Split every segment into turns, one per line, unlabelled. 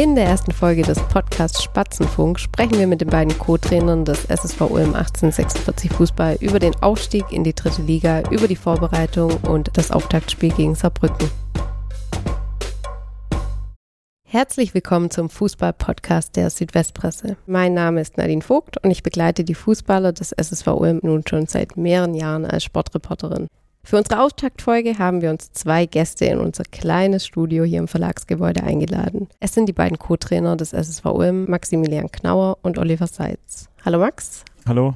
In der ersten Folge des Podcasts Spatzenfunk sprechen wir mit den beiden Co-Trainern des SSV Ulm 1846 Fußball über den Aufstieg in die dritte Liga, über die Vorbereitung und das Auftaktspiel gegen Saarbrücken. Herzlich willkommen zum Fußball-Podcast der Südwestpresse. Mein Name ist Nadine Vogt und ich begleite die Fußballer des SSV Ulm nun schon seit mehreren Jahren als Sportreporterin. Für unsere Auftaktfolge haben wir uns zwei Gäste in unser kleines Studio hier im Verlagsgebäude eingeladen. Es sind die beiden Co-Trainer des SSV Ulm, Maximilian Knauer und Oliver Seitz. Hallo Max.
Hallo.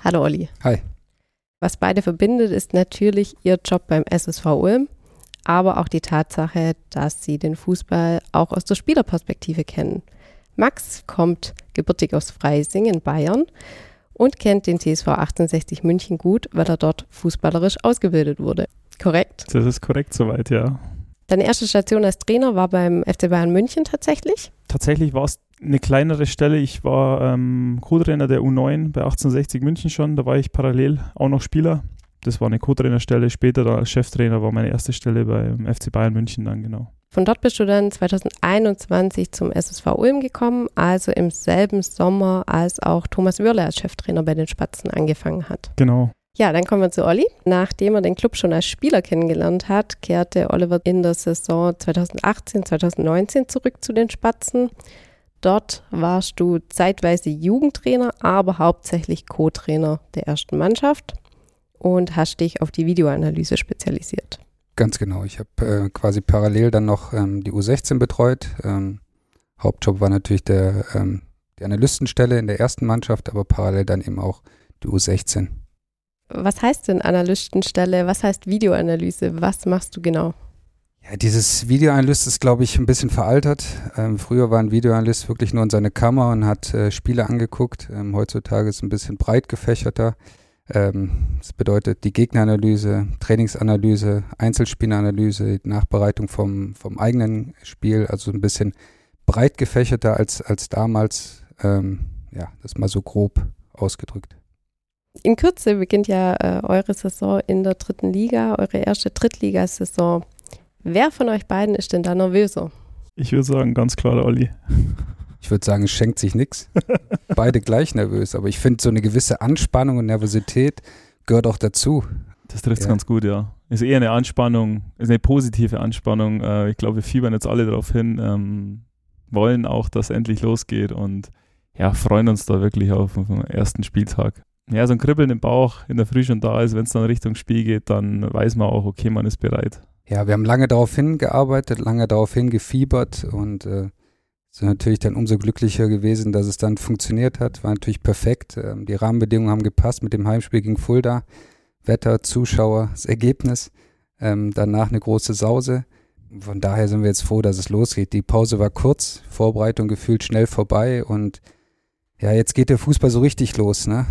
Hallo Olli.
Hi.
Was beide verbindet, ist natürlich ihr Job beim SSV Ulm, aber auch die Tatsache, dass sie den Fußball auch aus der Spielerperspektive kennen. Max kommt gebürtig aus Freising in Bayern und kennt den TSV 1860 München gut, weil er dort fußballerisch ausgebildet wurde. Korrekt?
Das ist korrekt soweit, ja.
Deine erste Station als Trainer war beim FC Bayern München tatsächlich?
Tatsächlich war es eine kleinere Stelle. Ich war ähm, Co-Trainer der U9 bei 1860 München schon. Da war ich parallel auch noch Spieler. Das war eine Co-Trainerstelle. Später als Cheftrainer war meine erste Stelle beim FC Bayern München dann, genau.
Von dort bist du dann 2021 zum SSV Ulm gekommen, also im selben Sommer, als auch Thomas Würle als Cheftrainer bei den Spatzen angefangen hat.
Genau.
Ja, dann kommen wir zu Olli. Nachdem er den Club schon als Spieler kennengelernt hat, kehrte Oliver in der Saison 2018, 2019 zurück zu den Spatzen. Dort warst du zeitweise Jugendtrainer, aber hauptsächlich Co-Trainer der ersten Mannschaft und hast dich auf die Videoanalyse spezialisiert.
Ganz genau. Ich habe äh, quasi parallel dann noch ähm, die U16 betreut. Ähm, Hauptjob war natürlich der, ähm, die Analystenstelle in der ersten Mannschaft, aber parallel dann eben auch die U16.
Was heißt denn Analystenstelle? Was heißt Videoanalyse? Was machst du genau?
Ja, dieses Videoanalyst ist, glaube ich, ein bisschen veraltet. Ähm, früher war ein Videoanalyst wirklich nur in seine Kammer und hat äh, Spiele angeguckt. Ähm, heutzutage ist es ein bisschen breit gefächerter. Ähm, das bedeutet die Gegneranalyse, Trainingsanalyse, Einzelspielanalyse, Nachbereitung vom, vom eigenen Spiel, also ein bisschen breit gefächerter als, als damals. Ähm, ja, das mal so grob ausgedrückt.
In Kürze beginnt ja äh, eure Saison in der dritten Liga, eure erste Drittligasaison. Wer von euch beiden ist denn da nervöser?
Ich würde sagen, ganz klar der Olli.
Ich würde sagen, es schenkt sich nichts. Beide gleich nervös, aber ich finde, so eine gewisse Anspannung und Nervosität gehört auch dazu.
Das trifft es ja. ganz gut, ja. Ist eher eine Anspannung, ist eine positive Anspannung. Äh, ich glaube, wir fiebern jetzt alle darauf hin, ähm, wollen auch, dass es endlich losgeht und ja, freuen uns da wirklich auf den ersten Spieltag. Ja, so ein Kribbeln im Bauch in der Früh schon da ist, wenn es dann Richtung Spiel geht, dann weiß man auch, okay, man ist bereit.
Ja, wir haben lange darauf hingearbeitet, lange darauf hingefiebert und äh, sind natürlich dann umso glücklicher gewesen, dass es dann funktioniert hat. War natürlich perfekt. Ähm, die Rahmenbedingungen haben gepasst mit dem Heimspiel gegen Fulda. Wetter, Zuschauer, das Ergebnis. Ähm, danach eine große Sause. Von daher sind wir jetzt froh, dass es losgeht. Die Pause war kurz, Vorbereitung gefühlt schnell vorbei und ja, jetzt geht der Fußball so richtig los, ne?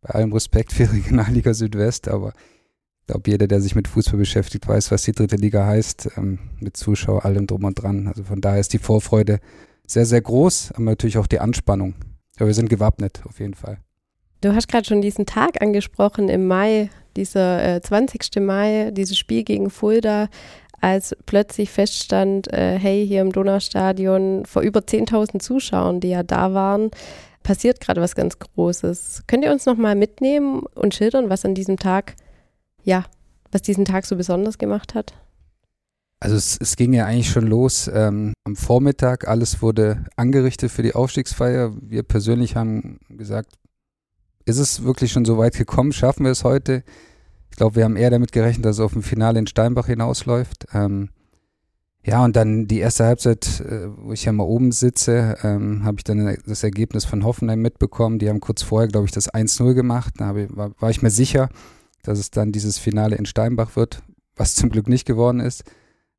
Bei allem Respekt für Regionalliga Südwest, aber ich glaube, jeder, der sich mit Fußball beschäftigt, weiß, was die dritte Liga heißt, ähm, mit Zuschauer, allem drum und dran. Also von daher ist die Vorfreude sehr, sehr groß, aber natürlich auch die Anspannung. Aber wir sind gewappnet, auf jeden Fall.
Du hast gerade schon diesen Tag angesprochen im Mai, dieser äh, 20. Mai, dieses Spiel gegen Fulda, als plötzlich feststand, äh, hey, hier im Donaustadion vor über 10.000 Zuschauern, die ja da waren, passiert gerade was ganz Großes. Könnt ihr uns nochmal mitnehmen und schildern, was an diesem Tag ja, was diesen Tag so besonders gemacht hat?
Also es, es ging ja eigentlich schon los ähm, am Vormittag. Alles wurde angerichtet für die Aufstiegsfeier. Wir persönlich haben gesagt, ist es wirklich schon so weit gekommen? Schaffen wir es heute? Ich glaube, wir haben eher damit gerechnet, dass es auf ein Finale in Steinbach hinausläuft. Ähm, ja, und dann die erste Halbzeit, äh, wo ich ja mal oben sitze, ähm, habe ich dann das Ergebnis von Hoffenheim mitbekommen. Die haben kurz vorher, glaube ich, das 1-0 gemacht. Da ich, war, war ich mir sicher, dass es dann dieses Finale in Steinbach wird, was zum Glück nicht geworden ist.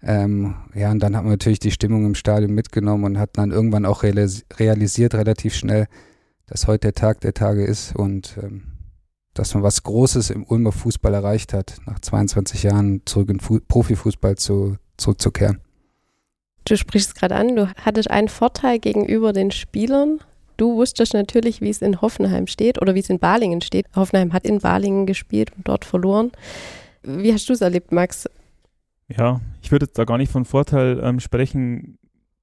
Ähm, ja, und dann hat man natürlich die Stimmung im Stadion mitgenommen und hat dann irgendwann auch realis realisiert, relativ schnell, dass heute der Tag der Tage ist und ähm, dass man was Großes im Ulmer Fußball erreicht hat, nach 22 Jahren zurück in Fu Profifußball zu, zurückzukehren.
Du sprichst gerade an, du hattest einen Vorteil gegenüber den Spielern, Du wusstest natürlich, wie es in Hoffenheim steht oder wie es in Balingen steht. Hoffenheim hat in Balingen gespielt und dort verloren. Wie hast du es erlebt, Max?
Ja, ich würde da gar nicht von Vorteil ähm, sprechen.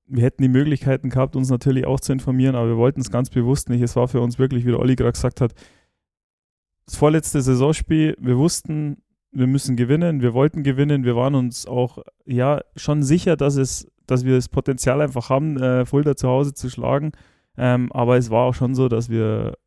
wir hätten die Möglichkeiten gehabt, uns natürlich auch zu informieren, aber wir wollten es ganz bewusst nicht. Es war für uns wirklich, wie der Olli gerade gesagt hat, das vorletzte Saisonspiel. Wir wussten, wir müssen gewinnen, wir wollten gewinnen, wir waren uns auch ja schon sicher, dass es, dass wir das Potenzial einfach haben, äh, Fulda zu Hause zu schlagen. Ähm, aber es war auch schon so, dass wir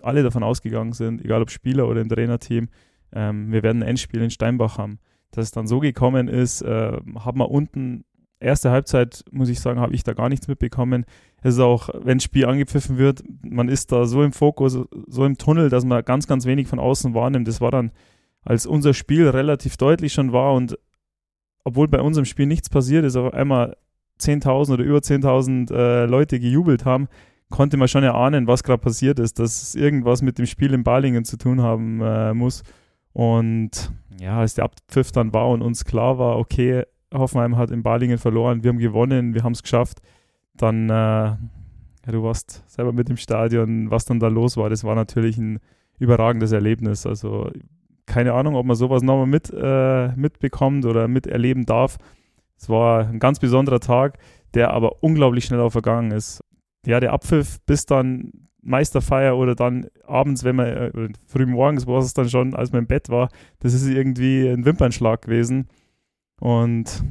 alle davon ausgegangen sind, egal ob Spieler oder im Trainerteam, ähm, wir werden ein Endspiel in Steinbach haben. Dass es dann so gekommen ist, äh, haben wir unten erste Halbzeit, muss ich sagen, habe ich da gar nichts mitbekommen. Es ist auch, wenn das Spiel angepfiffen wird, man ist da so im Fokus, so im Tunnel, dass man ganz, ganz wenig von außen wahrnimmt. Das war dann, als unser Spiel relativ deutlich schon war und obwohl bei unserem Spiel nichts passiert ist, auf einmal 10.000 oder über 10.000 äh, Leute gejubelt haben, konnte man schon erahnen, was gerade passiert ist, dass es irgendwas mit dem Spiel in Balingen zu tun haben äh, muss. Und ja, als der Abpfiff dann war und uns klar war, okay, Hoffenheim hat in Balingen verloren, wir haben gewonnen, wir haben es geschafft, dann, äh, ja, du warst selber mit im Stadion, was dann da los war, das war natürlich ein überragendes Erlebnis. Also keine Ahnung, ob man sowas nochmal mit, äh, mitbekommt oder miterleben darf. Es war ein ganz besonderer Tag, der aber unglaublich schnell auch vergangen ist. Ja, der Abpfiff bis dann Meisterfeier oder dann abends, wenn man, äh, früh morgens war es dann schon, als man im Bett war, das ist irgendwie ein Wimpernschlag gewesen. Und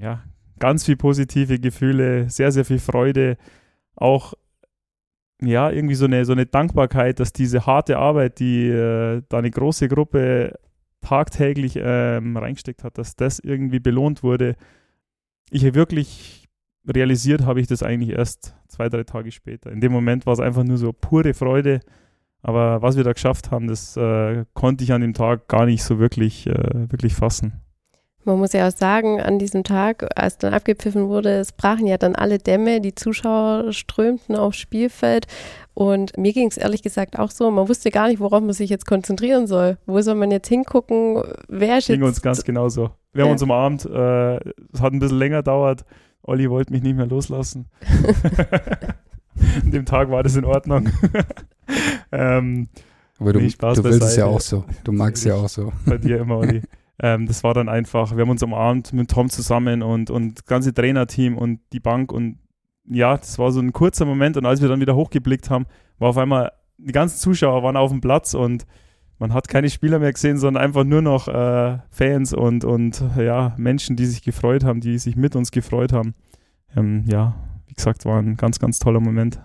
ja, ganz viel positive Gefühle, sehr, sehr viel Freude, auch ja, irgendwie so eine, so eine Dankbarkeit, dass diese harte Arbeit, die äh, da eine große Gruppe tagtäglich ähm, reingesteckt hat, dass das irgendwie belohnt wurde. Ich wirklich realisiert habe ich das eigentlich erst zwei, drei Tage später. In dem Moment war es einfach nur so pure Freude. Aber was wir da geschafft haben, das äh, konnte ich an dem Tag gar nicht so wirklich, äh, wirklich fassen.
Man muss ja auch sagen, an diesem Tag, als dann abgepfiffen wurde, es brachen ja dann alle Dämme, die Zuschauer strömten aufs Spielfeld. Und mir ging es ehrlich gesagt auch so, man wusste gar nicht, worauf man sich jetzt konzentrieren soll. Wo soll man jetzt hingucken? Wer ist
ging uns ganz genauso. Wir ja. haben uns umarmt, äh, es hat ein bisschen länger gedauert. Olli wollte mich nicht mehr loslassen. An dem Tag war das in Ordnung.
ähm, Aber du, nee, du willst es ja auch so. Du magst es ja auch so.
Bei dir immer, Olli. Ähm, das war dann einfach, wir haben uns umarmt mit Tom zusammen und, und das ganze Trainerteam und die Bank und ja, das war so ein kurzer Moment und als wir dann wieder hochgeblickt haben, war auf einmal, die ganzen Zuschauer waren auf dem Platz und man hat keine Spieler mehr gesehen, sondern einfach nur noch äh, Fans und, und ja, Menschen, die sich gefreut haben, die sich mit uns gefreut haben. Ähm, ja, wie gesagt, war ein ganz, ganz toller Moment.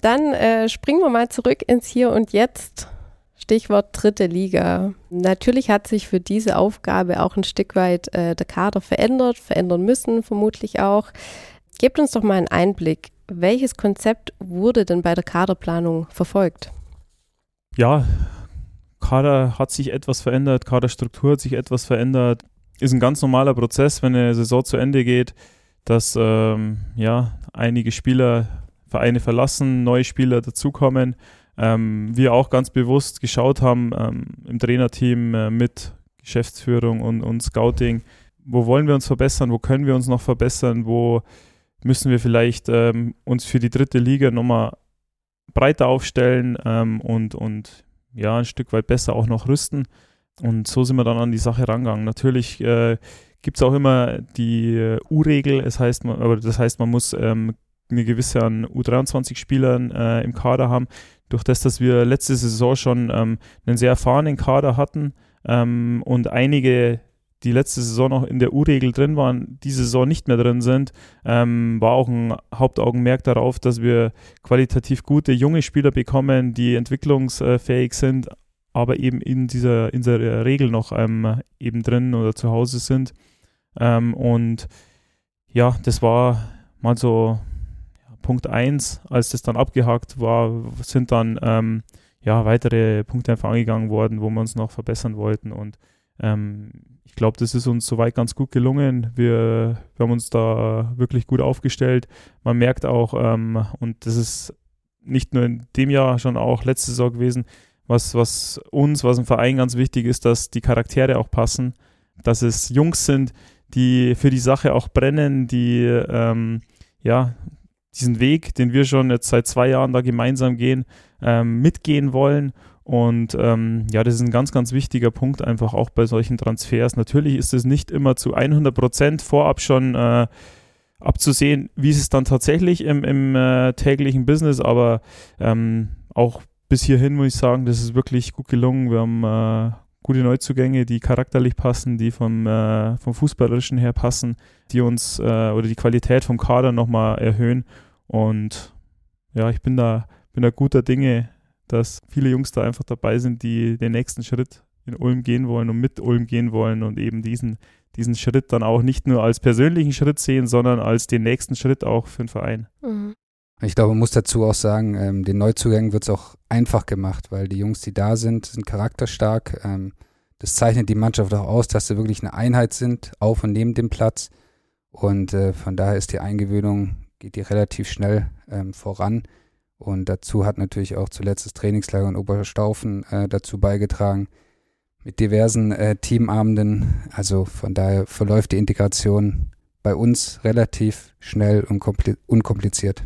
Dann äh, springen wir mal zurück ins Hier und Jetzt. Stichwort dritte Liga. Natürlich hat sich für diese Aufgabe auch ein Stück weit äh, der Kader verändert, verändern müssen vermutlich auch. Gebt uns doch mal einen Einblick. Welches Konzept wurde denn bei der Kaderplanung verfolgt?
Ja, Kader hat sich etwas verändert, Kaderstruktur hat sich etwas verändert. Ist ein ganz normaler Prozess, wenn eine Saison zu Ende geht, dass ähm, ja, einige Spieler Vereine verlassen, neue Spieler dazukommen ähm, wir auch ganz bewusst geschaut haben ähm, im Trainerteam äh, mit Geschäftsführung und, und Scouting, wo wollen wir uns verbessern, wo können wir uns noch verbessern, wo müssen wir vielleicht ähm, uns für die dritte Liga nochmal breiter aufstellen ähm, und, und ja, ein Stück weit besser auch noch rüsten. Und so sind wir dann an die Sache rangegangen. Natürlich äh, gibt es auch immer die äh, U-Regel, das heißt, man, aber das heißt, man muss ähm, eine gewisse an U23-Spielern äh, im Kader haben durch das, dass wir letzte Saison schon ähm, einen sehr erfahrenen Kader hatten ähm, und einige, die letzte Saison noch in der U-Regel drin waren, diese Saison nicht mehr drin sind, ähm, war auch ein Hauptaugenmerk darauf, dass wir qualitativ gute junge Spieler bekommen, die entwicklungsfähig sind, aber eben in dieser, in dieser Regel noch ähm, eben drin oder zu Hause sind. Ähm, und ja, das war mal so Punkt 1, als das dann abgehakt war, sind dann ähm, ja, weitere Punkte einfach angegangen worden, wo wir uns noch verbessern wollten. Und ähm, ich glaube, das ist uns soweit ganz gut gelungen. Wir, wir, haben uns da wirklich gut aufgestellt. Man merkt auch, ähm, und das ist nicht nur in dem Jahr, schon auch letzte Saison gewesen, was, was uns, was im Verein ganz wichtig ist, dass die Charaktere auch passen, dass es Jungs sind, die für die Sache auch brennen, die ähm, ja, diesen Weg, den wir schon jetzt seit zwei Jahren da gemeinsam gehen, ähm, mitgehen wollen. Und ähm, ja, das ist ein ganz, ganz wichtiger Punkt einfach auch bei solchen Transfers. Natürlich ist es nicht immer zu 100 Prozent vorab schon äh, abzusehen, wie ist es dann tatsächlich im, im äh, täglichen Business, aber ähm, auch bis hierhin muss ich sagen, das ist wirklich gut gelungen. Wir haben äh, gute Neuzugänge, die charakterlich passen, die vom, äh, vom Fußballerischen her passen, die uns äh, oder die Qualität vom Kader nochmal erhöhen. Und ja, ich bin da, bin da guter Dinge, dass viele Jungs da einfach dabei sind, die den nächsten Schritt in Ulm gehen wollen und mit Ulm gehen wollen und eben diesen, diesen Schritt dann auch nicht nur als persönlichen Schritt sehen, sondern als den nächsten Schritt auch für den Verein. Mhm.
Ich glaube, man muss dazu auch sagen, ähm, den Neuzugängen wird es auch einfach gemacht, weil die Jungs, die da sind, sind charakterstark. Ähm, das zeichnet die Mannschaft auch aus, dass sie wirklich eine Einheit sind, auf und neben dem Platz. Und äh, von daher ist die Eingewöhnung, geht die relativ schnell ähm, voran. Und dazu hat natürlich auch zuletzt das Trainingslager in Oberstaufen äh, dazu beigetragen, mit diversen äh, Teamabenden. Also von daher verläuft die Integration bei uns relativ schnell und unkompliziert.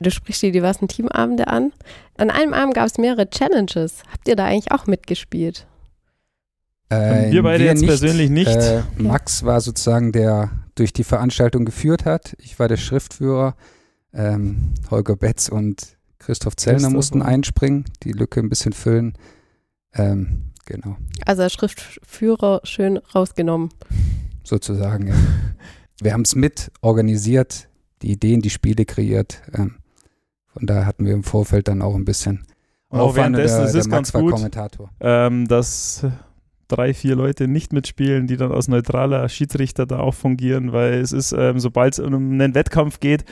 Du sprichst die diversen Teamabende an. An einem Abend gab es mehrere Challenges. Habt ihr da eigentlich auch mitgespielt?
Äh, wir beide wir jetzt nicht. persönlich nicht. Äh,
Max war sozusagen der durch die Veranstaltung geführt hat. Ich war der Schriftführer. Ähm, Holger Betz und Christoph Zellner Christoph. mussten einspringen, die Lücke ein bisschen füllen. Ähm, genau.
Also als Schriftführer schön rausgenommen.
Sozusagen, ja. Wir haben es mit organisiert, die Ideen, die Spiele kreiert. Ähm, von daher hatten wir im Vorfeld dann auch ein bisschen
und auch währenddessen der, ist es ganz gut, ähm, dass drei, vier Leute nicht mitspielen, die dann als neutraler Schiedsrichter da auch fungieren, weil es ist, ähm, sobald es um einen Wettkampf geht,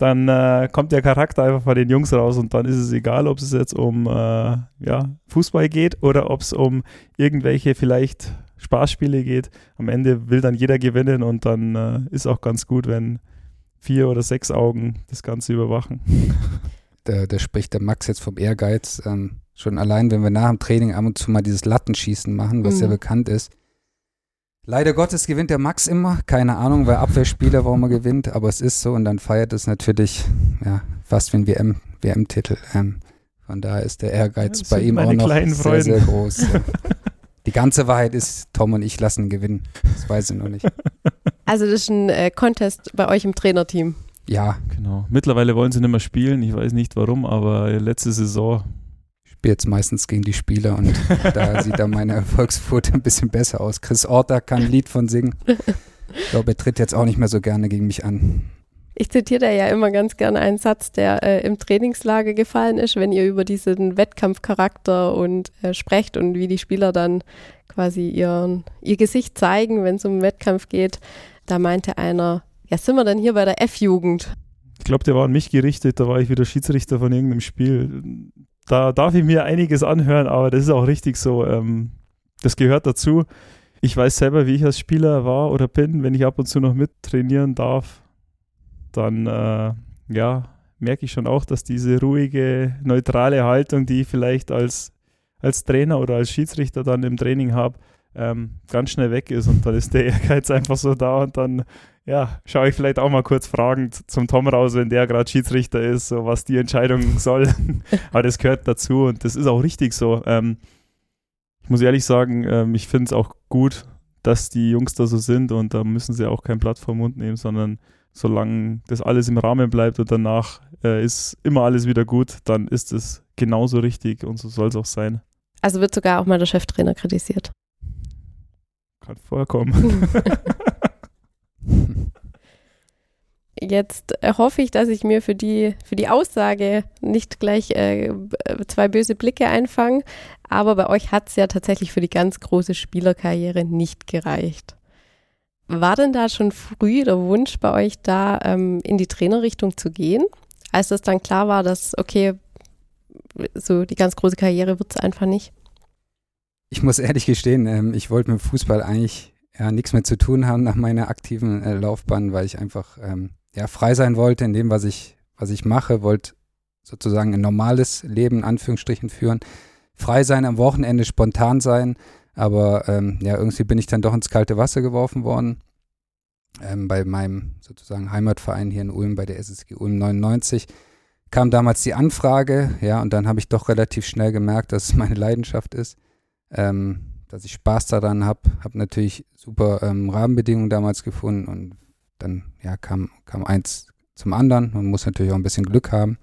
dann äh, kommt der Charakter einfach bei den Jungs raus und dann ist es egal, ob es jetzt um äh, ja, Fußball geht oder ob es um irgendwelche vielleicht Spaßspiele geht. Am Ende will dann jeder gewinnen und dann äh, ist auch ganz gut, wenn vier oder sechs Augen das Ganze überwachen.
Da, da spricht der Max jetzt vom Ehrgeiz. Ähm, Schon allein, wenn wir nach dem Training ab und zu mal dieses Lattenschießen machen, was mhm. ja bekannt ist. Leider Gottes gewinnt der Max immer. Keine Ahnung, wer Abwehrspieler, warum er gewinnt, aber es ist so und dann feiert es natürlich ja, fast wie ein WM, WM-Titel. Ähm, von daher ist der Ehrgeiz bei ihm auch noch sehr, sehr groß. Die ganze Wahrheit ist, Tom und ich lassen gewinnen. Das weiß ich noch nicht.
Also das ist ein äh, Contest bei euch im Trainerteam.
Ja.
Genau. Mittlerweile wollen sie nicht mehr spielen. Ich weiß nicht warum, aber letzte Saison
spiele jetzt meistens gegen die Spieler und da sieht dann meine Erfolgsquote ein bisschen besser aus. Chris Orter kann ein Lied von singen. Ich glaube, er tritt jetzt auch nicht mehr so gerne gegen mich an.
Ich zitiere da ja immer ganz gerne einen Satz, der äh, im Trainingslager gefallen ist, wenn ihr über diesen Wettkampfcharakter und äh, sprecht und wie die Spieler dann quasi ihren, ihr Gesicht zeigen, wenn es um Wettkampf geht. Da meinte einer, ja, sind wir denn hier bei der F-Jugend?
Ich glaube, der war an mich gerichtet, da war ich wieder Schiedsrichter von irgendeinem Spiel da darf ich mir einiges anhören, aber das ist auch richtig so. Ähm, das gehört dazu. Ich weiß selber, wie ich als Spieler war oder bin, wenn ich ab und zu noch mittrainieren darf, dann äh, ja, merke ich schon auch, dass diese ruhige, neutrale Haltung, die ich vielleicht als, als Trainer oder als Schiedsrichter dann im Training habe, ähm, ganz schnell weg ist und dann ist der Ehrgeiz einfach so da und dann ja, schaue ich vielleicht auch mal kurz fragend zum Tom raus, wenn der gerade Schiedsrichter ist, so was die Entscheidung soll. Aber das gehört dazu und das ist auch richtig so. Ähm, ich muss ehrlich sagen, ähm, ich finde es auch gut, dass die Jungs da so sind und da müssen sie auch kein Blatt vom Mund nehmen, sondern solange das alles im Rahmen bleibt und danach äh, ist immer alles wieder gut, dann ist es genauso richtig und so soll es auch sein.
Also wird sogar auch mal der Cheftrainer kritisiert.
Kann vorkommen.
Jetzt hoffe ich, dass ich mir für die, für die Aussage nicht gleich äh, zwei böse Blicke einfange, aber bei euch hat es ja tatsächlich für die ganz große Spielerkarriere nicht gereicht. War denn da schon früh der Wunsch bei euch da, ähm, in die Trainerrichtung zu gehen, als es dann klar war, dass, okay, so die ganz große Karriere wird es einfach nicht?
Ich muss ehrlich gestehen, ähm, ich wollte mit Fußball eigentlich ja, nichts mehr zu tun haben nach meiner aktiven äh, Laufbahn, weil ich einfach ähm, ja, frei sein wollte in dem, was ich, was ich mache, wollte sozusagen ein normales Leben in Anführungsstrichen führen, frei sein am Wochenende, spontan sein, aber ähm, ja, irgendwie bin ich dann doch ins kalte Wasser geworfen worden. Ähm, bei meinem sozusagen Heimatverein hier in Ulm, bei der SSG Ulm 99, kam damals die Anfrage, ja, und dann habe ich doch relativ schnell gemerkt, dass es meine Leidenschaft ist. Ähm, dass ich Spaß daran habe. Habe natürlich super ähm, Rahmenbedingungen damals gefunden und dann ja, kam, kam eins zum anderen. Man muss natürlich auch ein bisschen Glück haben.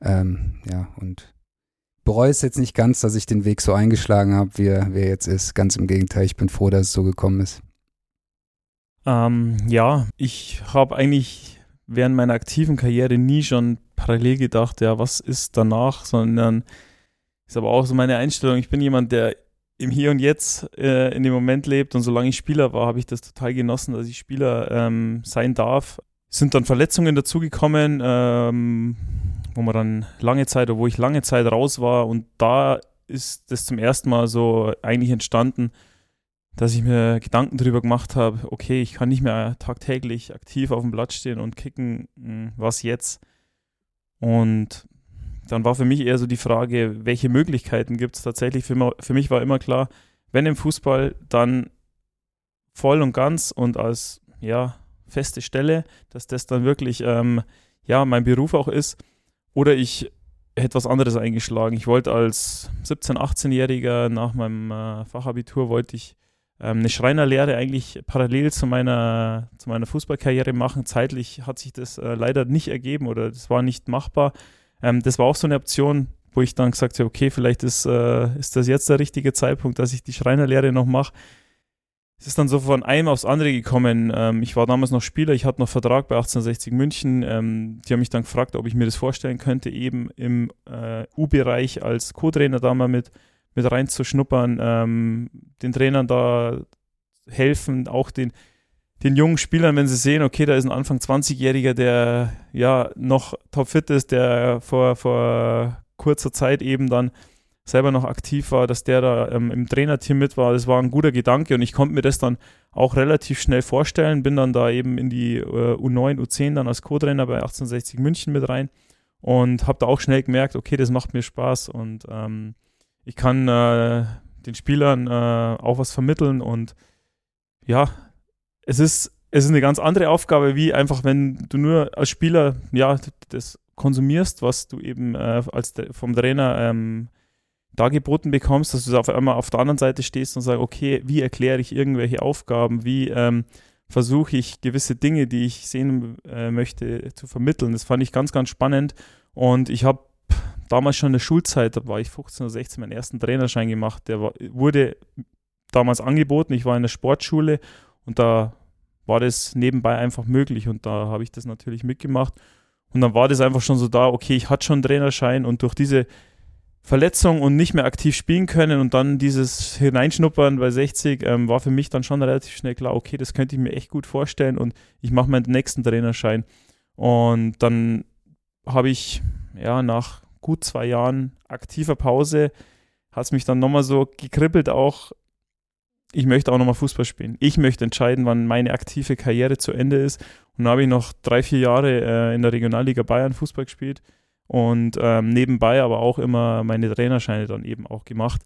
Ähm, ja, und bereue es jetzt nicht ganz, dass ich den Weg so eingeschlagen habe, wie er, wie er jetzt ist. Ganz im Gegenteil, ich bin froh, dass es so gekommen ist.
Ähm, ja, ich habe eigentlich während meiner aktiven Karriere nie schon parallel gedacht, ja, was ist danach, sondern ist aber auch so meine Einstellung. Ich bin jemand, der im Hier und Jetzt äh, in dem Moment lebt und solange ich Spieler war, habe ich das total genossen, dass ich Spieler ähm, sein darf. Sind dann Verletzungen dazugekommen, ähm, wo man dann lange Zeit, wo ich lange Zeit raus war und da ist das zum ersten Mal so eigentlich entstanden, dass ich mir Gedanken darüber gemacht habe, okay, ich kann nicht mehr tagtäglich aktiv auf dem Blatt stehen und kicken, hm, was jetzt? Und dann war für mich eher so die Frage, welche Möglichkeiten gibt es tatsächlich? Für, für mich war immer klar, wenn im Fußball, dann voll und ganz und als ja, feste Stelle, dass das dann wirklich ähm, ja, mein Beruf auch ist. Oder ich hätte was anderes eingeschlagen. Ich wollte als 17-, 18-Jähriger nach meinem äh, Fachabitur wollte ich ähm, eine Schreinerlehre eigentlich parallel zu meiner, zu meiner Fußballkarriere machen. Zeitlich hat sich das äh, leider nicht ergeben oder das war nicht machbar. Ähm, das war auch so eine Option, wo ich dann gesagt habe, okay, vielleicht ist, äh, ist das jetzt der richtige Zeitpunkt, dass ich die Schreinerlehre noch mache. Es ist dann so von einem aufs andere gekommen. Ähm, ich war damals noch Spieler, ich hatte noch Vertrag bei 1860 München. Ähm, die haben mich dann gefragt, ob ich mir das vorstellen könnte, eben im äh, U-Bereich als Co-Trainer da mal mit, mit reinzuschnuppern, ähm, den Trainern da helfen, auch den, den jungen Spielern, wenn sie sehen, okay, da ist ein Anfang 20-Jähriger, der ja noch topfit ist, der vor, vor kurzer Zeit eben dann selber noch aktiv war, dass der da ähm, im Trainerteam mit war. Das war ein guter Gedanke und ich konnte mir das dann auch relativ schnell vorstellen. Bin dann da eben in die äh, U9, U10 dann als Co-Trainer bei 1860 München mit rein und habe da auch schnell gemerkt, okay, das macht mir Spaß und ähm, ich kann äh, den Spielern äh, auch was vermitteln und ja, es ist, es ist eine ganz andere Aufgabe, wie einfach, wenn du nur als Spieler, ja, das konsumierst, was du eben äh, als vom Trainer ähm, dargeboten bekommst, dass du auf einmal auf der anderen Seite stehst und sagst, okay, wie erkläre ich irgendwelche Aufgaben, wie ähm, versuche ich gewisse Dinge, die ich sehen äh, möchte, zu vermitteln. Das fand ich ganz, ganz spannend. Und ich habe damals schon in der Schulzeit, da war ich 15 oder 16, meinen ersten Trainerschein gemacht, der war, wurde damals angeboten, ich war in der Sportschule und da war das nebenbei einfach möglich und da habe ich das natürlich mitgemacht. Und dann war das einfach schon so da, okay, ich hatte schon einen Trainerschein und durch diese Verletzung und nicht mehr aktiv spielen können und dann dieses Hineinschnuppern bei 60 ähm, war für mich dann schon relativ schnell klar, okay, das könnte ich mir echt gut vorstellen und ich mache meinen nächsten Trainerschein. Und dann habe ich ja nach gut zwei Jahren aktiver Pause, hat es mich dann nochmal so gekribbelt, auch ich möchte auch nochmal Fußball spielen. Ich möchte entscheiden, wann meine aktive Karriere zu Ende ist. Und dann habe ich noch drei, vier Jahre äh, in der Regionalliga Bayern Fußball gespielt und ähm, nebenbei aber auch immer meine Trainerscheine dann eben auch gemacht.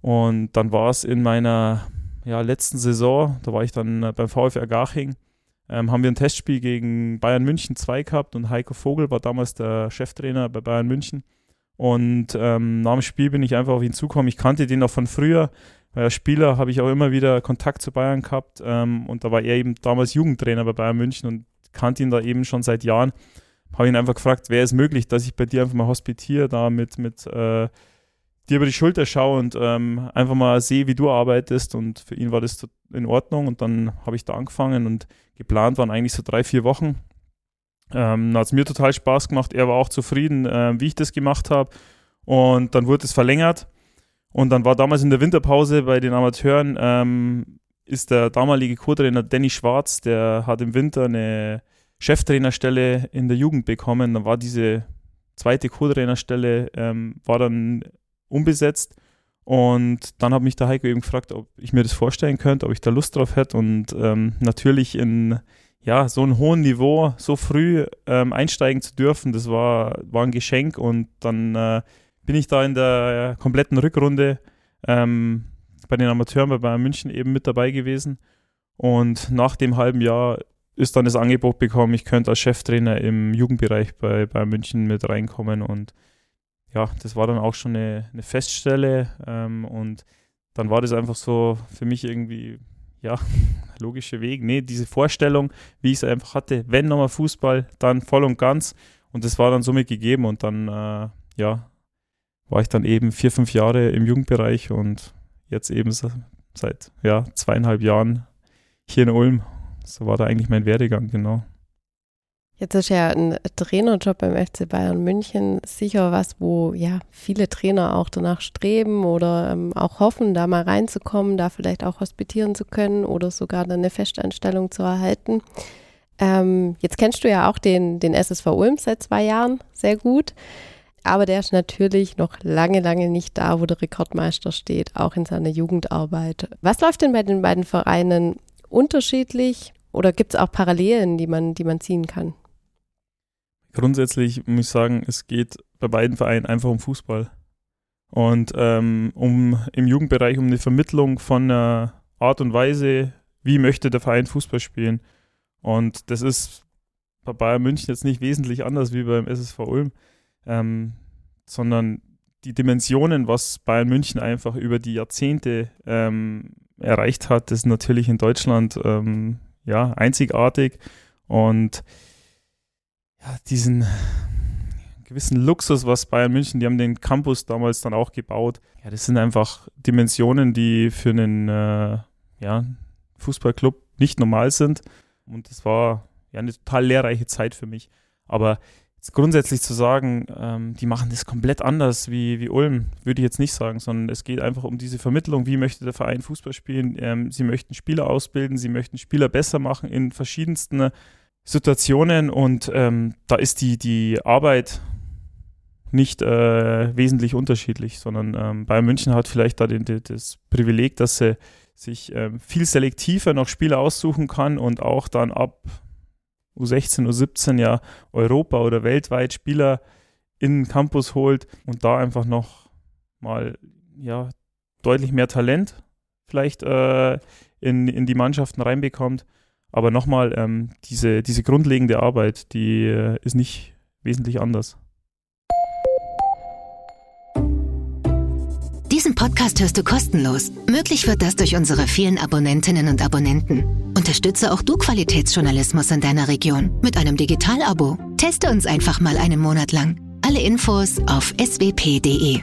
Und dann war es in meiner ja, letzten Saison, da war ich dann äh, beim VfR Garching, ähm, haben wir ein Testspiel gegen Bayern München 2 gehabt und Heiko Vogel war damals der Cheftrainer bei Bayern München. Und ähm, nach dem Spiel bin ich einfach auf ihn zugekommen. Ich kannte den auch von früher als Spieler habe ich auch immer wieder Kontakt zu Bayern gehabt ähm, und da war er eben damals Jugendtrainer bei Bayern München und kannte ihn da eben schon seit Jahren. Habe ihn einfach gefragt, wäre es möglich, dass ich bei dir einfach mal hospitiere, da mit, mit äh, dir über die Schulter schaue und ähm, einfach mal sehe, wie du arbeitest und für ihn war das in Ordnung und dann habe ich da angefangen und geplant waren eigentlich so drei, vier Wochen. Ähm, hat es mir total Spaß gemacht, er war auch zufrieden, äh, wie ich das gemacht habe und dann wurde es verlängert und dann war damals in der Winterpause bei den Amateuren, ähm, ist der damalige Co-Trainer Danny Schwarz, der hat im Winter eine Cheftrainerstelle in der Jugend bekommen. Dann war diese zweite Co-Trainerstelle, ähm, war dann unbesetzt. Und dann hat mich der Heiko eben gefragt, ob ich mir das vorstellen könnte, ob ich da Lust drauf hätte. Und ähm, natürlich in ja, so einem hohen Niveau so früh ähm, einsteigen zu dürfen, das war, war ein Geschenk. Und dann äh, bin ich da in der kompletten Rückrunde ähm, bei den Amateuren bei Bayern München eben mit dabei gewesen. Und nach dem halben Jahr ist dann das Angebot bekommen, ich könnte als Cheftrainer im Jugendbereich bei Bayern München mit reinkommen. Und ja, das war dann auch schon eine, eine Feststelle. Ähm, und dann war das einfach so für mich irgendwie ja, logische Weg. Nee, diese Vorstellung, wie ich es einfach hatte, wenn nochmal Fußball, dann voll und ganz. Und das war dann somit gegeben. Und dann, äh, ja, war ich dann eben vier, fünf Jahre im Jugendbereich und jetzt eben seit ja, zweieinhalb Jahren hier in Ulm. So war da eigentlich mein Werdegang, genau.
Jetzt ist ja ein Trainerjob beim FC Bayern München sicher was, wo ja viele Trainer auch danach streben oder ähm, auch hoffen, da mal reinzukommen, da vielleicht auch hospitieren zu können oder sogar dann eine Festanstellung zu erhalten. Ähm, jetzt kennst du ja auch den, den SSV Ulm seit zwei Jahren sehr gut, aber der ist natürlich noch lange, lange nicht da, wo der Rekordmeister steht, auch in seiner Jugendarbeit. Was läuft denn bei den beiden Vereinen unterschiedlich oder gibt es auch Parallelen, die man, die man ziehen kann?
grundsätzlich muss ich sagen, es geht bei beiden Vereinen einfach um Fußball. Und ähm, um im Jugendbereich um eine Vermittlung von einer Art und Weise, wie möchte der Verein Fußball spielen. Und das ist bei Bayern München jetzt nicht wesentlich anders wie beim SSV Ulm, ähm, sondern die Dimensionen, was Bayern München einfach über die Jahrzehnte ähm, erreicht hat, ist natürlich in Deutschland ähm, ja einzigartig. Und diesen gewissen Luxus, was Bayern München, die haben den Campus damals dann auch gebaut. Ja, das sind einfach Dimensionen, die für einen äh, ja, Fußballclub nicht normal sind. Und das war ja eine total lehrreiche Zeit für mich. Aber grundsätzlich zu sagen, ähm, die machen das komplett anders wie, wie Ulm, würde ich jetzt nicht sagen, sondern es geht einfach um diese Vermittlung, wie möchte der Verein Fußball spielen. Ähm, sie möchten Spieler ausbilden, sie möchten Spieler besser machen in verschiedensten Situationen und ähm, da ist die, die Arbeit nicht äh, wesentlich unterschiedlich, sondern ähm, Bayern München hat vielleicht da den, den, das Privileg, dass sie sich ähm, viel selektiver noch Spieler aussuchen kann und auch dann ab U16, U17 ja Europa oder weltweit Spieler in den Campus holt und da einfach noch mal ja deutlich mehr Talent vielleicht äh, in, in die Mannschaften reinbekommt aber nochmal, ähm, diese, diese grundlegende Arbeit, die äh, ist nicht wesentlich anders.
Diesen Podcast hörst du kostenlos. Möglich wird das durch unsere vielen Abonnentinnen und Abonnenten. Unterstütze auch du Qualitätsjournalismus in deiner Region mit einem Digital-Abo. Teste uns einfach mal einen Monat lang. Alle Infos auf swp.de.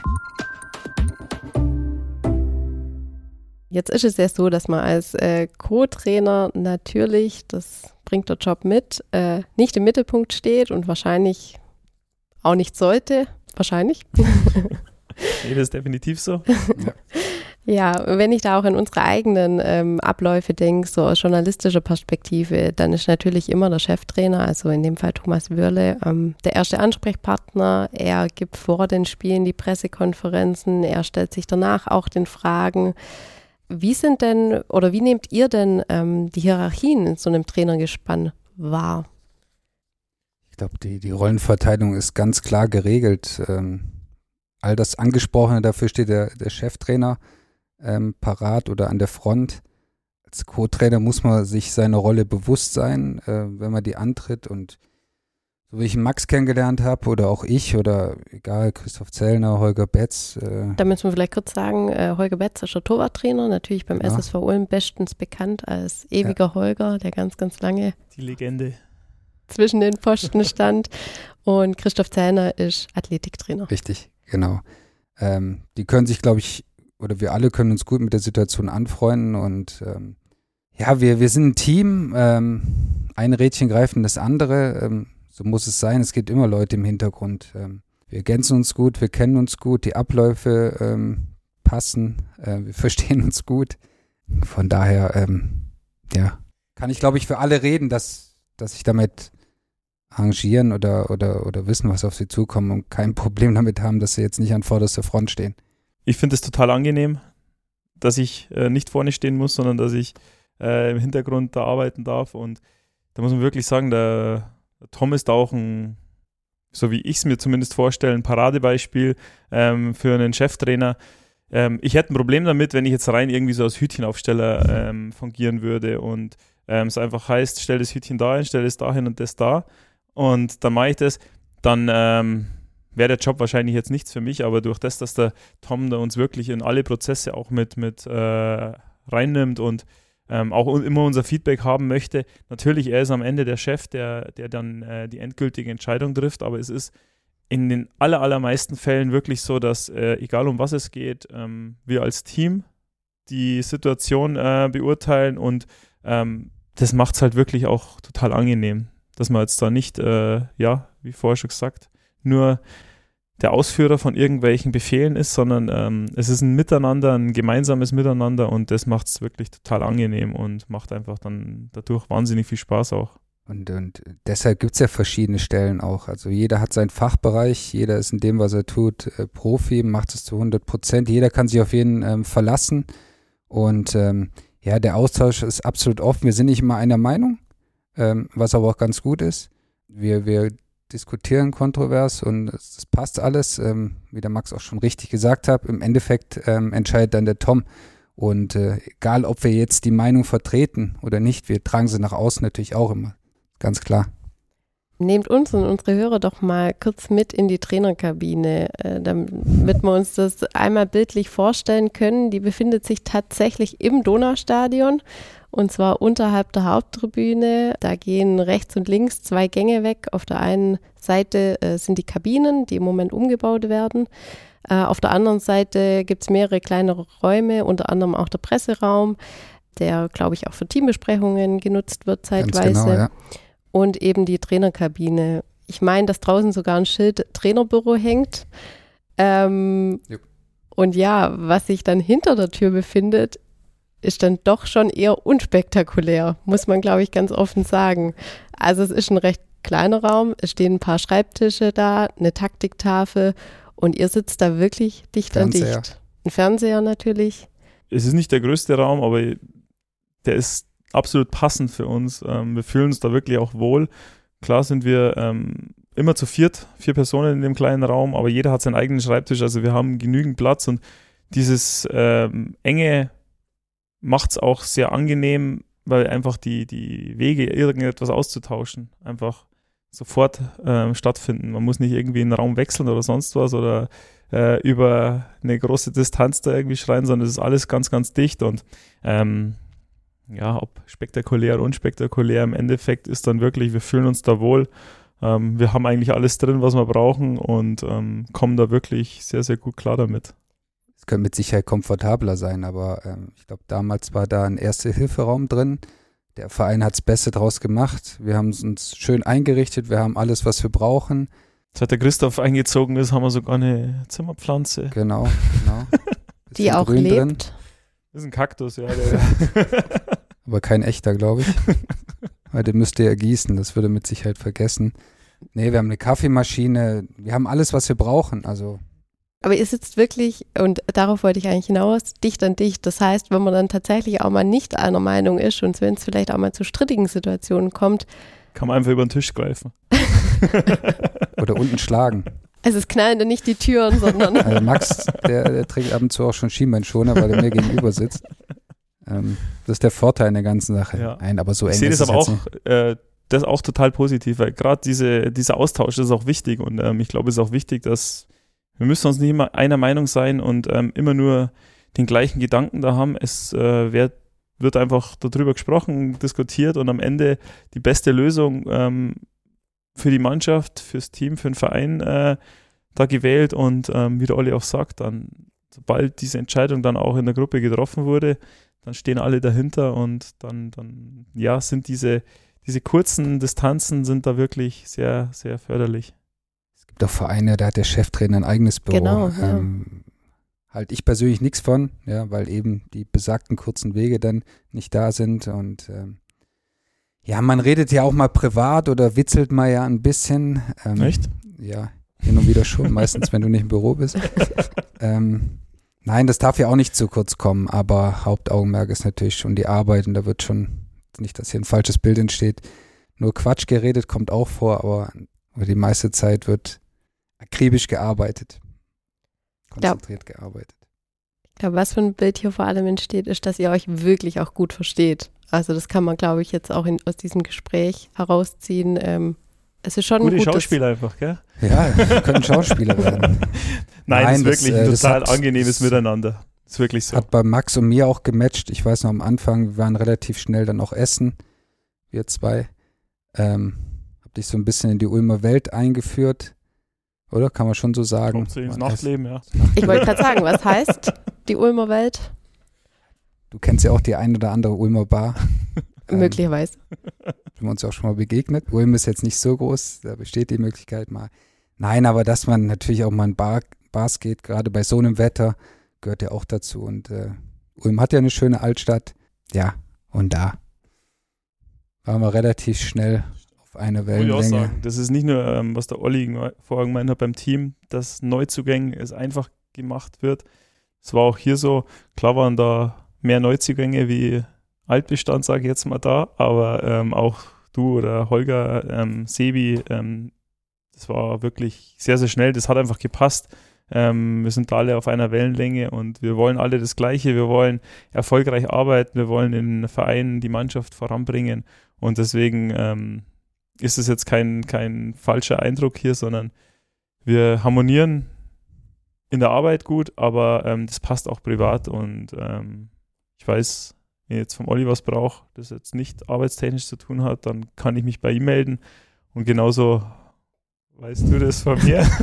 Jetzt ist es ja so, dass man als äh, Co-Trainer natürlich, das bringt der Job mit, äh, nicht im Mittelpunkt steht und wahrscheinlich auch nicht sollte. Wahrscheinlich.
nee, das ist definitiv so.
Ja. Ja, wenn ich da auch in unsere eigenen ähm, Abläufe denke, so aus journalistischer Perspektive, dann ist natürlich immer der Cheftrainer, also in dem Fall Thomas Würle, ähm, der erste Ansprechpartner. Er gibt vor den Spielen die Pressekonferenzen, er stellt sich danach auch den Fragen. Wie sind denn oder wie nehmt ihr denn ähm, die Hierarchien in so einem Trainergespann wahr?
Ich glaube, die, die Rollenverteilung ist ganz klar geregelt. Ähm, all das Angesprochene, dafür steht der, der Cheftrainer ähm, parat oder an der Front. Als Co-Trainer muss man sich seiner Rolle bewusst sein, äh, wenn man die antritt und so wie ich Max kennengelernt habe oder auch ich oder egal, Christoph Zellner, Holger Betz.
Äh da müssen wir vielleicht kurz sagen, äh, Holger Betz ist der Torwarttrainer, natürlich beim ja. SSV Ulm bestens bekannt als ewiger ja. Holger, der ganz, ganz lange
die Legende
zwischen den Posten stand. Und Christoph Zellner ist Athletiktrainer.
Richtig, genau. Ähm, die können sich, glaube ich, oder wir alle können uns gut mit der Situation anfreunden und ähm, ja, wir, wir sind ein Team. Ähm, ein Rädchen greift in das andere. Ähm, so muss es sein. Es gibt immer Leute im Hintergrund. Ähm, wir ergänzen uns gut, wir kennen uns gut, die Abläufe ähm, passen, äh, wir verstehen uns gut. Von daher, ähm, ja, kann ich glaube ich für alle reden, dass, dass sich damit arrangieren oder, oder, oder wissen, was auf sie zukommt und kein Problem damit haben, dass sie jetzt nicht an vorderster Front stehen.
Ich finde es total angenehm, dass ich äh, nicht vorne stehen muss, sondern dass ich äh, im Hintergrund da arbeiten darf. Und da muss man wirklich sagen, der Tom ist auch ein, so wie ich es mir zumindest vorstelle, ein Paradebeispiel ähm, für einen Cheftrainer. Ähm, ich hätte ein Problem damit, wenn ich jetzt rein irgendwie so als Hütchenaufsteller ähm, fungieren würde und ähm, es einfach heißt, stell das Hütchen dahin, stell es dahin und das da. Und dann mache ich das, dann ähm, wäre der Job wahrscheinlich jetzt nichts für mich, aber durch das, dass der Tom da uns wirklich in alle Prozesse auch mit, mit äh, reinnimmt und ähm, auch immer unser Feedback haben möchte. Natürlich, er ist am Ende der Chef, der, der dann äh, die endgültige Entscheidung trifft, aber es ist in den aller, allermeisten Fällen wirklich so, dass äh, egal um was es geht, ähm, wir als Team die Situation äh, beurteilen und ähm, das macht es halt wirklich auch total angenehm, dass man jetzt da nicht, äh, ja, wie vorher schon gesagt, nur der Ausführer von irgendwelchen Befehlen ist, sondern ähm, es ist ein Miteinander, ein gemeinsames Miteinander und das macht es wirklich total angenehm und macht einfach dann dadurch wahnsinnig viel Spaß auch.
Und, und deshalb gibt es ja verschiedene Stellen auch. Also jeder hat seinen Fachbereich, jeder ist in dem, was er tut, äh, Profi, macht es zu 100 Prozent. Jeder kann sich auf jeden ähm, verlassen. Und ähm, ja, der Austausch ist absolut offen. Wir sind nicht immer einer Meinung, ähm, was aber auch ganz gut ist. Wir, wir diskutieren kontrovers und es passt alles, ähm, wie der Max auch schon richtig gesagt hat. Im Endeffekt ähm, entscheidet dann der Tom. Und äh, egal, ob wir jetzt die Meinung vertreten oder nicht, wir tragen sie nach außen natürlich auch immer. Ganz klar.
Nehmt uns und unsere Hörer doch mal kurz mit in die Trainerkabine, äh, damit wir uns das einmal bildlich vorstellen können. Die befindet sich tatsächlich im Donaustadion und zwar unterhalb der Haupttribüne. Da gehen rechts und links zwei Gänge weg. Auf der einen Seite äh, sind die Kabinen, die im Moment umgebaut werden. Äh, auf der anderen Seite gibt es mehrere kleinere Räume, unter anderem auch der Presseraum, der, glaube ich, auch für Teambesprechungen genutzt wird zeitweise. Ganz genau, ja und eben die Trainerkabine. Ich meine, dass draußen sogar ein Schild Trainerbüro hängt. Ähm. Und ja, was sich dann hinter der Tür befindet, ist dann doch schon eher unspektakulär, muss man, glaube ich, ganz offen sagen. Also es ist ein recht kleiner Raum, es stehen ein paar Schreibtische da, eine Taktiktafel und ihr sitzt da wirklich dicht Fernseher. an dicht. Ein Fernseher natürlich.
Es ist nicht der größte Raum, aber der ist absolut passend für uns. Ähm, wir fühlen uns da wirklich auch wohl. Klar sind wir ähm, immer zu viert, vier Personen in dem kleinen Raum, aber jeder hat seinen eigenen Schreibtisch, also wir haben genügend Platz und dieses ähm, enge macht es auch sehr angenehm, weil einfach die, die Wege, irgendetwas auszutauschen, einfach sofort ähm, stattfinden. Man muss nicht irgendwie einen Raum wechseln oder sonst was oder äh, über eine große Distanz da irgendwie schreien, sondern es ist alles ganz, ganz dicht und ähm, ja, ob spektakulär oder unspektakulär, im Endeffekt ist dann wirklich, wir fühlen uns da wohl. Ähm, wir haben eigentlich alles drin, was wir brauchen und ähm, kommen da wirklich sehr, sehr gut klar damit.
Es könnte mit Sicherheit komfortabler sein, aber ähm, ich glaube, damals war da ein Erste-Hilfe-Raum drin. Der Verein hat das Beste draus gemacht. Wir haben uns schön eingerichtet, wir haben alles, was wir brauchen.
Seit der Christoph eingezogen ist, haben wir sogar eine Zimmerpflanze.
Genau, genau.
Die auch lebt. Drin.
Das ist ein Kaktus, ja.
Aber kein echter, glaube ich. Weil den müsst ihr ergießen, das würde mit Sicherheit vergessen. Nee, wir haben eine Kaffeemaschine, wir haben alles, was wir brauchen, also.
Aber ihr sitzt wirklich, und darauf wollte ich eigentlich hinaus, dicht an dicht. Das heißt, wenn man dann tatsächlich auch mal nicht einer Meinung ist und wenn es vielleicht auch mal zu strittigen Situationen kommt,
kann man einfach über den Tisch greifen.
Oder unten schlagen.
Also es knallen dann nicht die Türen, sondern.
Also Max, der, der trägt ab und zu auch schon Schienbeinschoner, weil er mir gegenüber sitzt. Ähm, das ist der Vorteil in der ganzen Sache. Ja. Nein, aber so eng
ich sehe das aber auch, äh, das ist auch total positiv, weil gerade diese, dieser Austausch ist auch wichtig und ähm, ich glaube, es ist auch wichtig, dass wir müssen uns nicht immer einer Meinung sein und ähm, immer nur den gleichen Gedanken da haben. Es äh, wird, wird einfach darüber gesprochen, diskutiert und am Ende die beste Lösung ähm, für die Mannschaft, fürs Team, für den Verein äh, da gewählt und ähm, wie der Olli auch sagt, dann, sobald diese Entscheidung dann auch in der Gruppe getroffen wurde, dann stehen alle dahinter und dann, dann ja, sind diese, diese kurzen Distanzen sind da wirklich sehr, sehr förderlich.
Es gibt auch Vereine, da hat der Cheftrainer ein eigenes Büro. Genau, ja. ähm, halt ich persönlich nichts von, ja, weil eben die besagten kurzen Wege dann nicht da sind und ähm, ja, man redet ja auch mal privat oder witzelt mal ja ein bisschen.
Ähm, Echt?
Ja, hin und wieder schon, meistens, wenn du nicht im Büro bist. ähm, nein, das darf ja auch nicht zu kurz kommen, aber Hauptaugenmerk ist natürlich schon die Arbeit und da wird schon, nicht, dass hier ein falsches Bild entsteht, nur Quatsch geredet, kommt auch vor, aber, aber die meiste Zeit wird akribisch gearbeitet. Konzentriert ja. gearbeitet.
Ich glaube, was für ein Bild hier vor allem entsteht, ist, dass ihr euch wirklich auch gut versteht. Also das kann man, glaube ich, jetzt auch in, aus diesem Gespräch herausziehen. Ähm, es ist schon
Gute Schauspieler einfach, gell?
Ja, wir können Schauspieler werden.
Nein, es ist wirklich das, ein äh, total hat, angenehmes Miteinander. Ist wirklich so.
Hat bei Max und mir auch gematcht. Ich weiß noch am Anfang, wir waren relativ schnell dann auch essen, wir zwei. Ähm, dich so ein bisschen in die Ulmer Welt eingeführt. Oder? Kann man schon so sagen.
Kommt so ins Nachtleben, ja.
Ich wollte gerade sagen, was heißt die Ulmer Welt?
Du kennst ja auch die ein oder andere Ulmer Bar. Ähm,
Möglicherweise.
Sind wir uns auch schon mal begegnet. Ulm ist jetzt nicht so groß, da besteht die Möglichkeit mal. Nein, aber dass man natürlich auch mal in Bar, Bars geht, gerade bei so einem Wetter, gehört ja auch dazu. Und äh, Ulm hat ja eine schöne Altstadt. Ja, und da waren wir relativ schnell auf eine
Muss ich auch
Wellenlänge.
sagen. Das ist nicht nur, ähm, was der Olli vorher gemeint hat beim Team, dass Neuzugänge es einfach gemacht wird. Es war auch hier so, klar waren da mehr Neuzugänge wie Altbestand, sage ich jetzt mal da, aber ähm, auch du oder Holger, ähm, Sebi, ähm, das war wirklich sehr, sehr schnell. Das hat einfach gepasst. Ähm, wir sind alle auf einer Wellenlänge und wir wollen alle das Gleiche. Wir wollen erfolgreich arbeiten. Wir wollen den Verein, die Mannschaft voranbringen. Und deswegen ähm, ist es jetzt kein, kein falscher Eindruck hier, sondern wir harmonieren in der Arbeit gut, aber ähm, das passt auch privat und ähm, ich weiß, wenn ich jetzt vom Olli was brauche, das jetzt nicht arbeitstechnisch zu tun hat, dann kann ich mich bei ihm melden und genauso weißt du das von mir.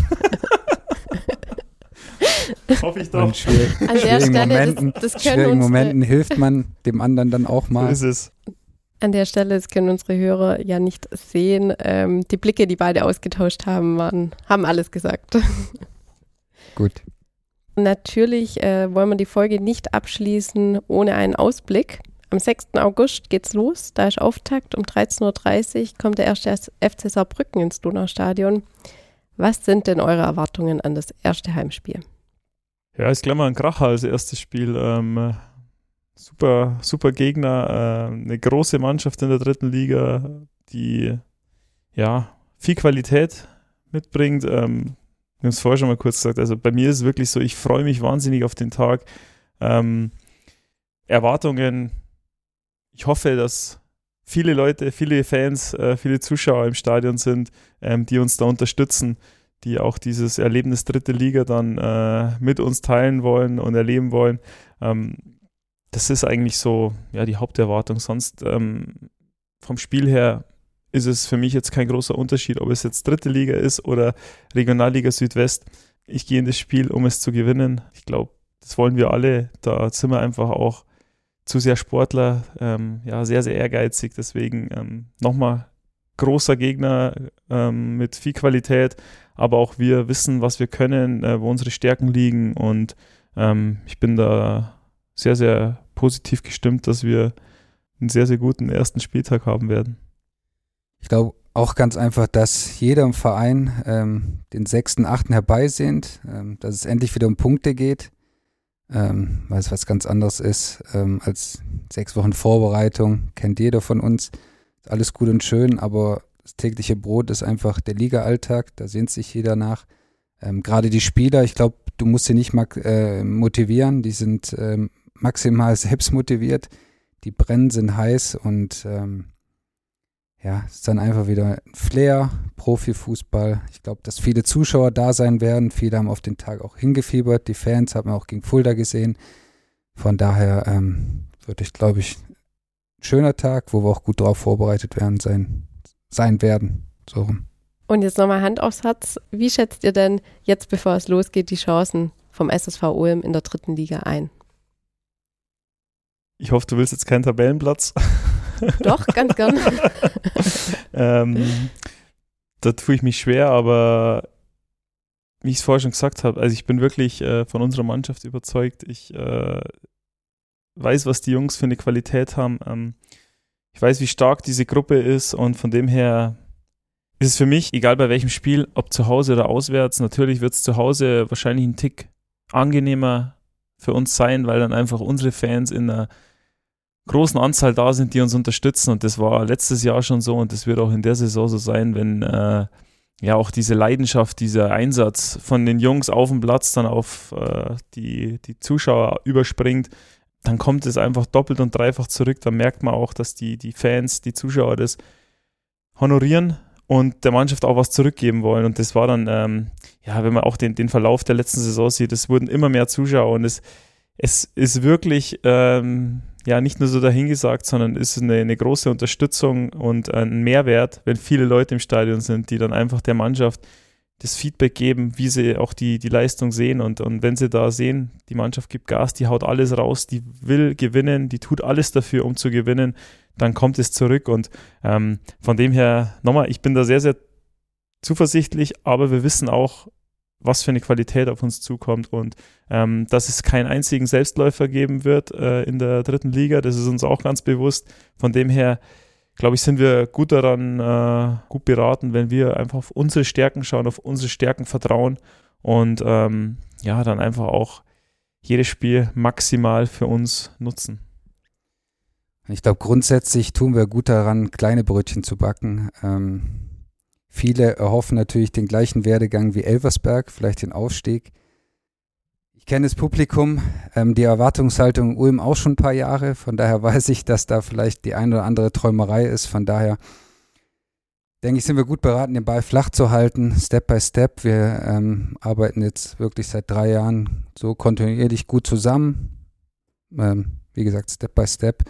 Hoffe ich doch.
An der
schwierigen
Stelle,
Momenten,
das, das
schwierigen Momenten hilft man dem anderen dann auch
So
mal.
ist es.
An der Stelle, das können unsere Hörer ja nicht sehen. Ähm, die Blicke, die beide ausgetauscht haben, waren, haben alles gesagt.
Gut.
Natürlich äh, wollen wir die Folge nicht abschließen ohne einen Ausblick. Am 6. August geht's los. Da ist Auftakt. Um 13.30 Uhr kommt der erste FC Saarbrücken ins Donaustadion. Was sind denn eure Erwartungen an das erste Heimspiel?
Ja, ist gleich mal ein Kracher als erstes Spiel. Ähm, äh, super, super Gegner, äh, eine große Mannschaft in der dritten Liga, die ja viel Qualität mitbringt. Ähm, wir haben es vorher schon mal kurz gesagt. Also bei mir ist es wirklich so, ich freue mich wahnsinnig auf den Tag. Ähm, Erwartungen, ich hoffe, dass viele Leute, viele Fans, äh, viele Zuschauer im Stadion sind, ähm, die uns da unterstützen die auch dieses Erlebnis dritte Liga dann äh, mit uns teilen wollen und erleben wollen. Ähm, das ist eigentlich so ja die Haupterwartung. Sonst ähm, vom Spiel her ist es für mich jetzt kein großer Unterschied, ob es jetzt dritte Liga ist oder Regionalliga Südwest. Ich gehe in das Spiel, um es zu gewinnen. Ich glaube, das wollen wir alle. Da sind wir einfach auch zu sehr Sportler, ähm, ja, sehr, sehr ehrgeizig. Deswegen ähm, nochmal großer Gegner ähm, mit viel Qualität, aber auch wir wissen, was wir können, äh, wo unsere Stärken liegen und ähm, ich bin da sehr, sehr positiv gestimmt, dass wir einen sehr, sehr guten ersten Spieltag haben werden.
Ich glaube auch ganz einfach, dass jeder im Verein ähm, den sechsten, achten herbeisehnt, ähm, dass es endlich wieder um Punkte geht, ähm, weil es was ganz anderes ist ähm, als sechs Wochen Vorbereitung, kennt jeder von uns. Ist alles gut und schön, aber das tägliche Brot ist einfach der Liga-Alltag, da sehnt sich jeder nach. Ähm, Gerade die Spieler, ich glaube, du musst sie nicht mag, äh, motivieren, die sind ähm, maximal selbst motiviert, die brennen, sind heiß und ähm, ja, es ist dann einfach wieder ein Flair, Profifußball. Ich glaube, dass viele Zuschauer da sein werden. Viele haben auf den Tag auch hingefiebert. Die Fans haben auch gegen Fulda gesehen. Von daher ähm, würde ich, glaube ich, ein schöner Tag, wo wir auch gut drauf vorbereitet werden sein, sein werden. So rum.
Und jetzt nochmal Hand aufs Herz. Wie schätzt ihr denn jetzt, bevor es losgeht, die Chancen vom SSV Ulm in der dritten Liga ein?
Ich hoffe, du willst jetzt keinen Tabellenplatz.
Doch, ganz gern.
ähm, da tue ich mich schwer, aber wie ich es vorher schon gesagt habe, also ich bin wirklich äh, von unserer Mannschaft überzeugt. Ich äh, weiß, was die Jungs für eine Qualität haben. Ähm, ich weiß, wie stark diese Gruppe ist und von dem her ist es für mich, egal bei welchem Spiel, ob zu Hause oder auswärts, natürlich wird es zu Hause wahrscheinlich ein Tick angenehmer für uns sein, weil dann einfach unsere Fans in einer großen Anzahl da sind, die uns unterstützen. Und das war letztes Jahr schon so und das wird auch in der Saison so sein, wenn äh, ja auch diese Leidenschaft, dieser Einsatz von den Jungs auf dem Platz dann auf äh, die, die Zuschauer überspringt, dann kommt es einfach doppelt und dreifach zurück. Dann merkt man auch, dass die, die Fans, die Zuschauer das honorieren und der Mannschaft auch was zurückgeben wollen. Und das war dann, ähm, ja, wenn man auch den, den Verlauf der letzten Saison sieht, es wurden immer mehr Zuschauer und es es ist wirklich ähm, ja nicht nur so dahingesagt, sondern ist eine, eine große Unterstützung und ein Mehrwert, wenn viele Leute im Stadion sind, die dann einfach der Mannschaft das Feedback geben, wie sie auch die, die Leistung sehen. Und, und wenn sie da sehen, die Mannschaft gibt Gas, die haut alles raus, die will gewinnen, die tut alles dafür, um zu gewinnen, dann kommt es zurück. Und ähm, von dem her, nochmal, ich bin da sehr, sehr zuversichtlich, aber wir wissen auch, was für eine Qualität auf uns zukommt und ähm, dass es keinen einzigen Selbstläufer geben wird äh, in der dritten Liga. Das ist uns auch ganz bewusst. Von dem her, glaube ich, sind wir gut daran, äh, gut beraten, wenn wir einfach auf unsere Stärken schauen, auf unsere Stärken vertrauen und ähm, ja, dann einfach auch jedes Spiel maximal für uns nutzen.
Ich glaube, grundsätzlich tun wir gut daran, kleine Brötchen zu backen. Ähm Viele erhoffen natürlich den gleichen Werdegang wie Elversberg, vielleicht den Aufstieg. Ich kenne das Publikum, ähm, die Erwartungshaltung in Ulm auch schon ein paar Jahre. Von daher weiß ich, dass da vielleicht die eine oder andere Träumerei ist. Von daher denke ich, sind wir gut beraten, den Ball flach zu halten, Step by Step. Wir ähm, arbeiten jetzt wirklich seit drei Jahren so kontinuierlich gut zusammen. Ähm, wie gesagt, Step by Step.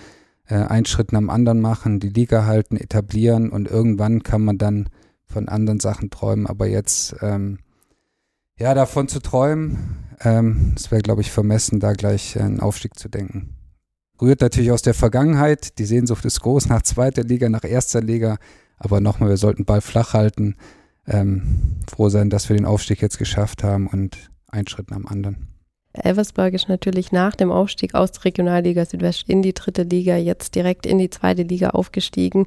Äh, einen Schritt nach dem anderen machen, die Liga halten, etablieren und irgendwann kann man dann von anderen Sachen träumen, aber jetzt ähm, ja davon zu träumen, ähm, es wäre glaube ich vermessen, da gleich einen Aufstieg zu denken. Rührt natürlich aus der Vergangenheit, die Sehnsucht ist groß nach zweiter Liga, nach erster Liga, aber nochmal, wir sollten Ball flach halten, ähm, froh sein, dass wir den Aufstieg jetzt geschafft haben und einen Schritt nach dem anderen.
Elversberg ist natürlich nach dem Aufstieg aus der Regionalliga Südwest in die dritte Liga jetzt direkt in die zweite Liga aufgestiegen.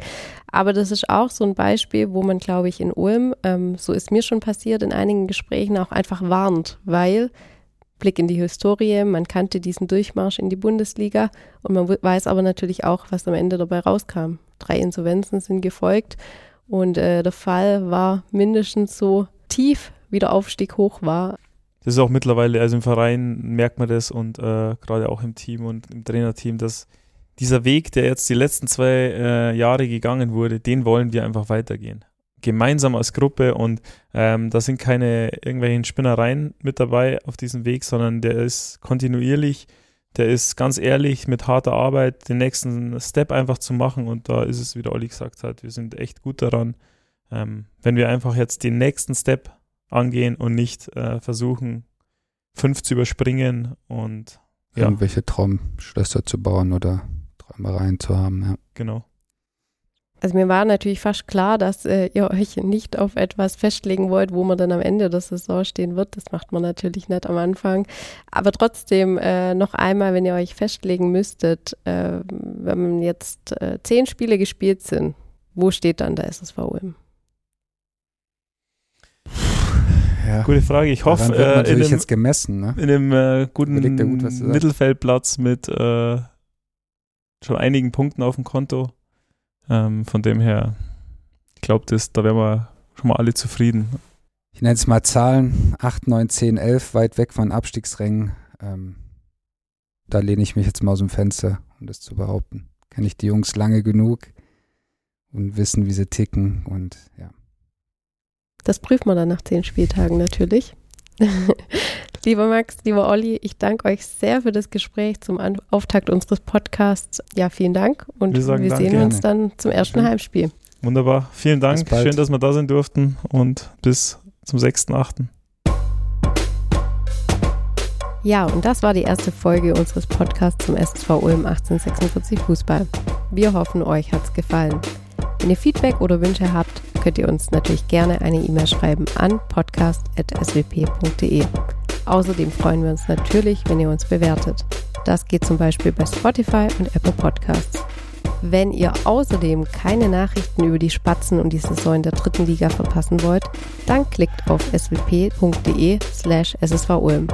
Aber das ist auch so ein Beispiel, wo man, glaube ich, in Ulm, ähm, so ist mir schon passiert, in einigen Gesprächen auch einfach warnt, weil Blick in die Historie, man kannte diesen Durchmarsch in die Bundesliga und man weiß aber natürlich auch, was am Ende dabei rauskam. Drei Insolvenzen sind gefolgt und äh, der Fall war mindestens so tief, wie der Aufstieg hoch war
das ist auch mittlerweile, also im Verein merkt man das und äh, gerade auch im Team und im Trainerteam, dass dieser Weg, der jetzt die letzten zwei äh, Jahre gegangen wurde, den wollen wir einfach weitergehen. Gemeinsam als Gruppe und ähm, da sind keine irgendwelchen Spinnereien mit dabei auf diesem Weg, sondern der ist kontinuierlich, der ist ganz ehrlich mit harter Arbeit den nächsten Step einfach zu machen und da ist es, wie der Olli gesagt hat, wir sind echt gut daran, ähm, wenn wir einfach jetzt den nächsten Step angehen und nicht äh, versuchen, fünf zu überspringen und
ja. irgendwelche Traumschlösser zu bauen oder Träumereien zu haben. Ja.
Genau.
Also mir war natürlich fast klar, dass äh, ihr euch nicht auf etwas festlegen wollt, wo man dann am Ende der Saison stehen wird. Das macht man natürlich nicht am Anfang. Aber trotzdem äh, noch einmal, wenn ihr euch festlegen müsstet, äh, wenn jetzt äh, zehn Spiele gespielt sind, wo steht dann der SSV Ulm?
Ja.
Gute Frage. Ich hoffe,
wird äh, natürlich in einem, jetzt gemessen, ne?
in einem äh, guten gut, Mittelfeldplatz mit äh, schon einigen Punkten auf dem Konto. Ähm, von dem her, ich glaube, da wären wir schon mal alle zufrieden.
Ich nenne es mal Zahlen: 8, 9, 10, 11, weit weg von Abstiegsrängen. Ähm, da lehne ich mich jetzt mal aus dem Fenster, um das zu behaupten. Kenne ich die Jungs lange genug und wissen, wie sie ticken und ja.
Das prüft man dann nach zehn Spieltagen natürlich. lieber Max, lieber Olli, ich danke euch sehr für das Gespräch zum Auftakt unseres Podcasts. Ja, vielen Dank und wir, wir sehen gerne. uns dann zum ersten Schön. Heimspiel.
Wunderbar. Vielen Dank. Schön, dass wir da sein durften und bis zum 6.8.
Ja, und das war die erste Folge unseres Podcasts zum SSV Ulm 1846 Fußball. Wir hoffen, euch hat's gefallen. Wenn ihr Feedback oder Wünsche habt, könnt ihr uns natürlich gerne eine E-Mail schreiben an podcast.swp.de. Außerdem freuen wir uns natürlich, wenn ihr uns bewertet. Das geht zum Beispiel bei Spotify und Apple Podcasts. Wenn ihr außerdem keine Nachrichten über die Spatzen und die Saison in der dritten Liga verpassen wollt, dann klickt auf swp.de slash ssvulm.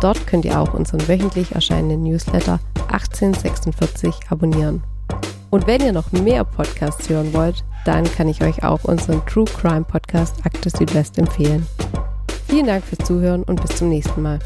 Dort könnt ihr auch unseren wöchentlich erscheinenden Newsletter 1846 abonnieren. Und wenn ihr noch mehr Podcasts hören wollt, dann kann ich euch auch unseren True Crime Podcast Akte Südwest empfehlen. Vielen Dank fürs Zuhören und bis zum nächsten Mal.